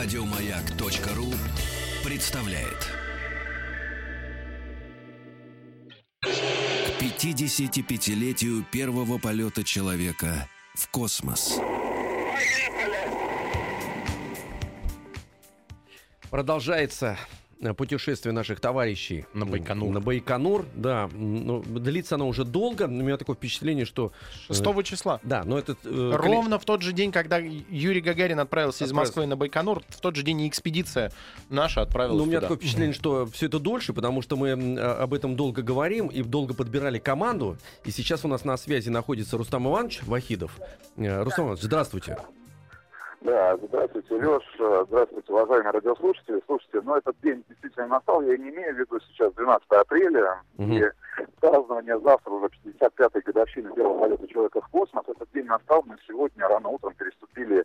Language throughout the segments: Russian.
Радиомаяк.ру представляет. К 55-летию первого полета человека в космос. Продолжается путешествие наших товарищей на Байконур. На Байконур, да. Ну, длится оно уже долго. У меня такое впечатление, что... 6 э, числа. Да, но это... Э, Ровно в тот же день, когда Юрий Гагарин отправился из Москвы на Байконур, в тот же день и экспедиция наша отправилась Ну, у меня туда. такое впечатление, что все это дольше, потому что мы а, об этом долго говорим и долго подбирали команду. И сейчас у нас на связи находится Рустам Иванович Вахидов. Э, Рустам Иванович, здравствуйте. Да, здравствуйте, Леш, здравствуйте, уважаемые радиослушатели. Слушайте, ну этот день действительно настал, я не имею в виду сейчас 12 апреля, угу. и празднование завтра уже 55-й годовщины первого полета человека в космос. Этот день настал, мы сегодня рано утром переступили,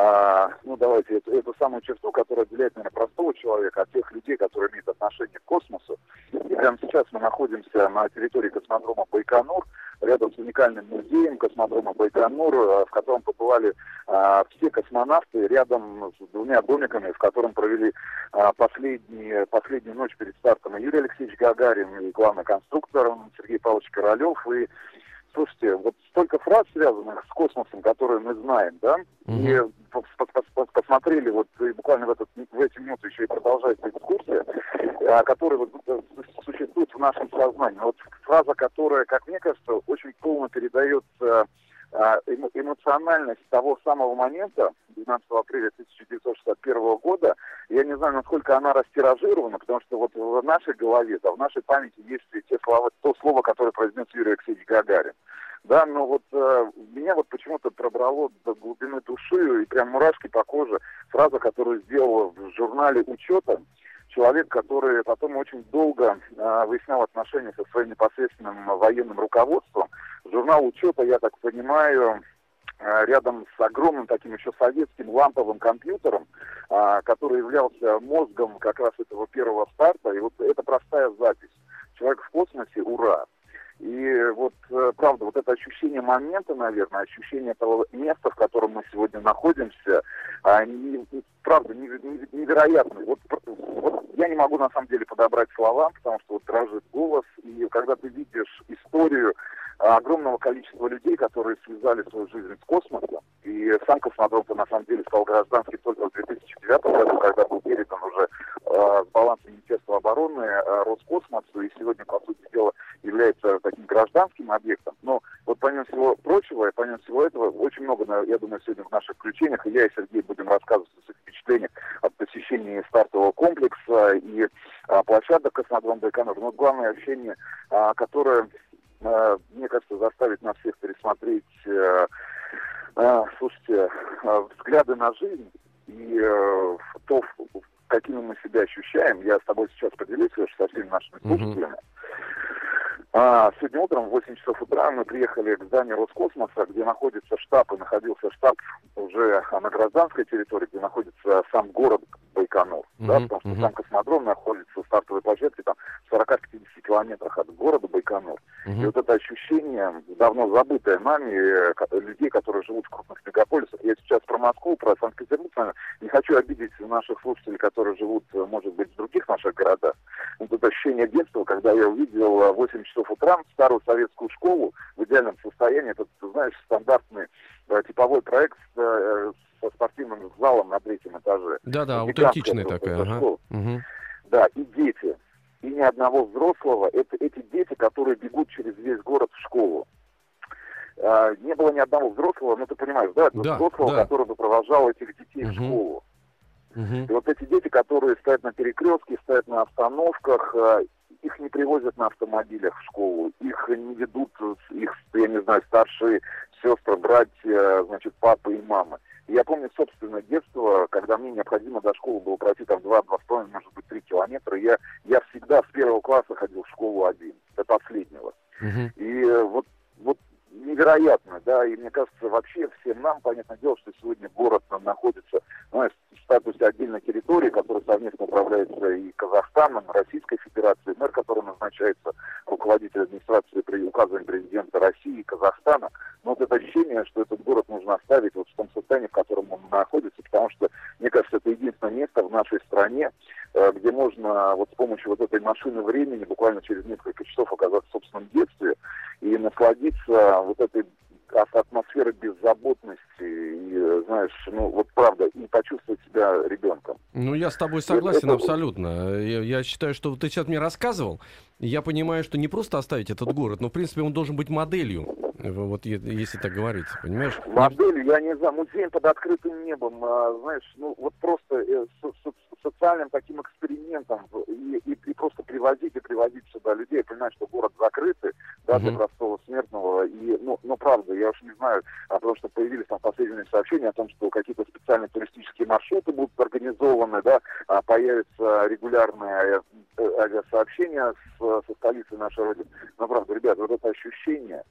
а, ну давайте, эту, эту самую черту, которая отделяет, наверное, простого человека от тех людей, которые имеют отношение к космосу. И прямо сейчас мы находимся на территории космодрома Байконур, рядом с уникальным музеем космодрома Байконур, э, в котором побывали а, все космонавты, рядом с двумя домиками, в котором провели а, последние, последнюю ночь перед стартом Юрий Алексеевич Гагарин, и главный конструктор Сергей Павлович Королев, и Слушайте, вот столько фраз, связанных с космосом, которые мы знаем, да, mm-hmm. и посмотрели вот и буквально в, этот, в эти минуты еще и продолжается экскурсия, а, которая вот э, существует в нашем сознании. Вот фраза, которая, как мне кажется, очень полно передает э, а, эмоциональность того самого момента, 12 апреля 1961 года, я не знаю, насколько она растиражирована, потому что вот в нашей голове, да, в нашей памяти есть те слова, то слово, которое произнес Юрий Алексеевич Гагарин. Да, но вот э, меня вот почему-то пробрало до глубины души и прям мурашки по коже фраза, которую сделала в журнале учета человек, который потом очень долго э, выяснял отношения со своим непосредственным военным руководством. Журнал учета, я так понимаю, рядом с огромным таким еще советским ламповым компьютером, э, который являлся мозгом как раз этого первого старта. И вот это простая запись. Человек в космосе, ура! И вот, э, правда, вот это ощущение момента, наверное, ощущение того места, в котором мы сегодня находимся, они, правда, невероятны. Вот, вот я не могу, на самом деле, подобрать слова, потому что вот дрожит голос, и когда ты видишь историю огромного количества людей, которые связали свою жизнь с космосом, и сам космодром на самом деле стал гражданским только в 2009 году, когда был передан уже э, с баланса Министерства обороны э, Роскосмосу, и сегодня, по сути дела, является таким гражданским объектом. Но вот помимо всего прочего, и помимо всего этого, очень много, я думаю, сегодня в наших включениях, и я и Сергей будем рассказывать о своих впечатлениях от посещения стартового комплекса и а, площадок космодром Байконур. Но главное ощущение, которое, мне кажется, заставит нас всех пересмотреть, а, а, слушайте, а, взгляды на жизнь и а, то, какими мы себя ощущаем. Я с тобой сейчас поделюсь со всеми нашими слушателями. А, сегодня утром в 8 часов утра мы приехали к зданию Роскосмоса, где находится штаб, и находился штаб уже на гражданской территории, где находится сам город Байконур, mm-hmm. да, потому что mm-hmm. сам космодром находится в стартовой площадке там в 40-50 километрах от города Байконур. Mm-hmm. И вот это ощущение, давно забытое нами, э, людей, которые живут в крупных мегаполисах, я сейчас про Москву, про Санкт-Петербург, не хочу обидеть наших слушателей, которые живут, э, может быть, в других наших городах. Вот это ощущение детства, когда я увидел 8 часов утра старую советскую школу в идеальном состоянии. Это, ты знаешь, стандартный э, типовой проект э, со спортивным залом на третьем этаже. Да-да, аутентичная такая. Ага. Угу. Да, и дети. И ни одного взрослого. Это эти дети, которые бегут через весь город в школу. А, не было ни одного взрослого, ну ты понимаешь, да, да взрослого, да. который бы провожал этих детей угу. в школу. Угу. И вот эти дети, которые стоят на перекрестке, стоят на остановках, э, их не привозят на автомобилях в школу, их не ведут, их, я не знаю, старшие сестры, братья, значит, папы и мамы. Я помню собственное детство, когда мне необходимо до школы было пройти там 2-2,5, может быть, 3 километра. Я, я всегда с первого класса ходил в школу один, до последнего. Uh-huh. И вот, вот невероятно, да, и мне кажется, вообще всем нам, понятное дело, что сегодня город находится ну, в статусе отдельной территории, которая совместно управляется и Казахстаном, Российской Федерацией, мэр, который назначается руководитель администрации при указывании президента России и Казахстана. Но вот это ощущение, что этот город нужно оставить вот в том состоянии, в котором он находится, потому что, мне кажется, это единственное место в нашей стране, э, где можно вот с помощью вот этой машины времени буквально через несколько часов оказаться в собственном детстве и насладиться вот этой атмосферы беззаботности и, знаешь, ну вот правда, и почувствовать себя ребенком. Ну, я с тобой согласен это, абсолютно. Я, я считаю, что ты сейчас мне рассказывал, я понимаю, что не просто оставить этот город, но, в принципе, он должен быть моделью, вот если так говорить, понимаешь? Моделью, я не знаю, музей под открытым небом, а, знаешь, ну вот просто э, социальным таким экспериментом и, и, и просто привозить и привозить сюда людей, понимать, что город закрытый, да, для простого смертного. И, ну, ну, правда, я уж не знаю, а потому что появились там последние сообщения о том, что какие-то специальные туристические маршруты будут организованы, да, а появятся регулярные э, авиасообщения с, со столицы нашей Родины. Но, правда, ребят, вот это ощущение,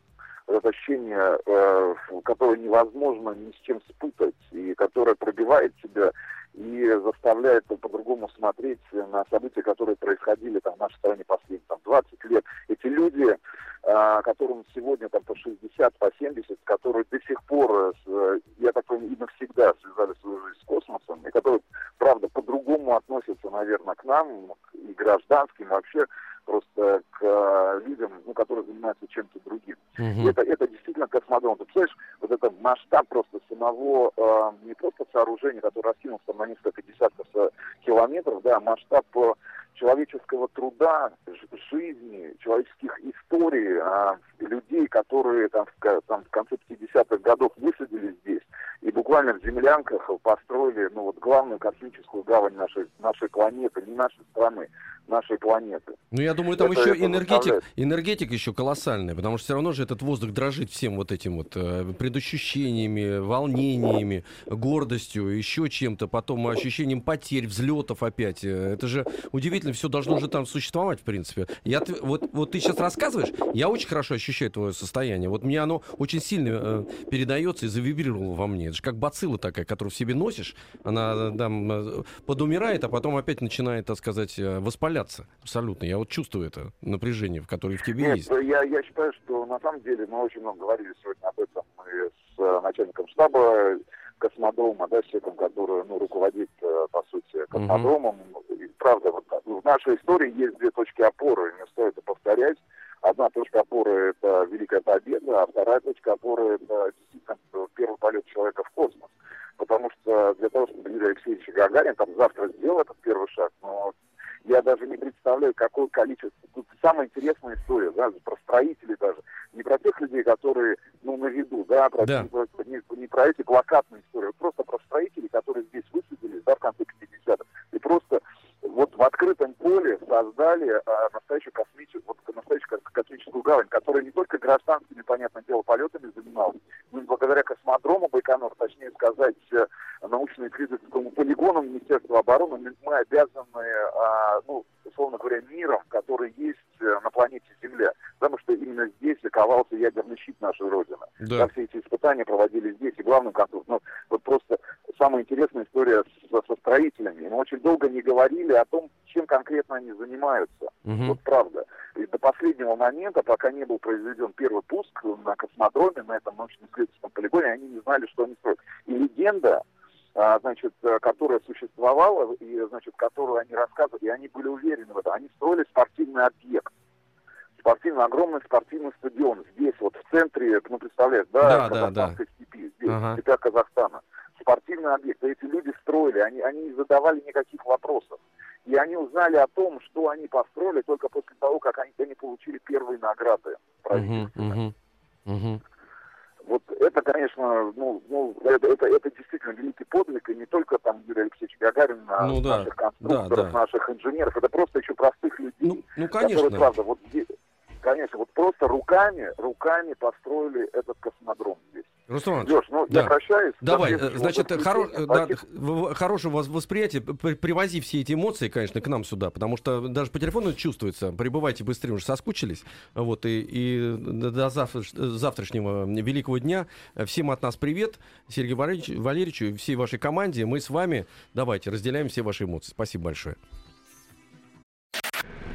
это ощущение, э, которое невозможно ни с чем спутать, и которое пробивает тебя и заставляет по-другому смотреть на события, которые происходили там, в нашей стране последние там, 20 лет. Эти люди, э, которым сегодня там, по 60, по 70, которые до сих пор, э, я так понимаю, и навсегда связали свою жизнь с космосом, и которые, правда, по-другому относятся, наверное, к нам, и гражданским, вообще просто к э, людям, ну, которые занимаются чем-то другим. Uh-huh. Это, это действительно космодром. Ты представляешь, вот это масштаб просто самого, э, не просто сооружения, которое раскинулось там на несколько десятков э, километров, да, масштаб э, человеческого труда, жизни, человеческих историй, а, людей, которые там в, там, в конце 50-х годов высадились здесь и буквально в землянках построили ну, вот, главную космическую гавань нашей, нашей планеты, не нашей страны, нашей планеты. Ну, я думаю, там это, еще это энергетик, энергетик еще колоссальный, потому что все равно же этот воздух дрожит всем вот этим вот э, предощущениями, волнениями, гордостью, еще чем-то, потом ощущением потерь, взлетов опять. Э, это же удивительно, все должно же там существовать, в принципе. Я, вот, вот ты сейчас рассказываешь, я очень хорошо ощущаю твое состояние. Вот мне оно очень сильно э, передается и завибрировало во мне. Это же как бацилла такая, которую в себе носишь, она там э, подумирает, а потом опять начинает, так сказать, э, воспаляться. Абсолютно. Я вот чувствую это напряжение, в которое в тебе Нет, есть. Я, я считаю, что на самом деле мы очень много говорили сегодня об этом мы с э, начальником штаба космодрома, да, человеком, который ну, руководит, э, по сути, космодромом. Uh-huh. И, правда, вот в нашей истории есть две точки опоры, не стоит это повторять. Одна точка опоры – это Великая Победа, а вторая точка опоры – это действительно первый полет человека в космос. Потому что для того, чтобы Юрий Алексеевич Гагарин там завтра сделал этот первый шаг, но я даже не представляю, какое количество. Тут самая интересная история, да, про строителей даже. Не про тех людей, которые, ну, виду, да, про, да. Не, не, не про эти плакатные истории, просто про строителей, которые здесь высадились, да, в конце 50-х. И просто вот в открытом поле создали а, настоящую космическую, вот, настоящую космическую гавань, которая не только гражданскими, понятное дело, полетами занималась, но и благодаря космодрому Байконур, точнее сказать, э, научно-исследовательскому полигону Министерства обороны, мы обязаны, а, ну, условно говоря, миром, который есть э, на планете Земля. Потому что заковался ядерный щит нашей Родины. Да. все эти испытания проводили здесь, и главным концом, ну, вот просто самая интересная история со, со строителями. Мы очень долго не говорили о том, чем конкретно они занимаются. Угу. Вот правда. И до последнего момента, пока не был произведен первый пуск на космодроме, на этом научно-исследовательском полигоне, они не знали, что они строят. И легенда, а, значит, которая существовала, и, значит, которую они рассказывали, и они были уверены в этом. Они строили спортивный объект спортивный, огромный спортивный стадион здесь, вот в центре, ну, представляешь, да, да, да, да. степи, здесь, ага. в степях Казахстана спортивный объект. Эти люди строили, они, они не задавали никаких вопросов. И они узнали о том, что они построили только после того, как они, они получили первые награды правительственные. Uh-huh, uh-huh, uh-huh. Вот это, конечно, ну, ну это, это, это действительно великий подвиг, и не только там Юрий Алексеевич Гагарин, а ну, да, наших конструкторов, да, да. наших инженеров, это просто еще простых людей, ну, ну, конечно. которые, правда, вот здесь, конечно, вот просто руками, руками построили этот космодром здесь. Руслан Леш, ну да. я прощаюсь. Давай, э, значит, хоро... да, вас восприятие. Привози все эти эмоции, конечно, к нам сюда, потому что даже по телефону чувствуется. Прибывайте быстрее, уже соскучились. Вот, и, и до завтра, завтрашнего великого дня. Всем от нас привет. Сергею Валерьевичу, Валерьевичу и всей вашей команде. Мы с вами, давайте, разделяем все ваши эмоции. Спасибо большое.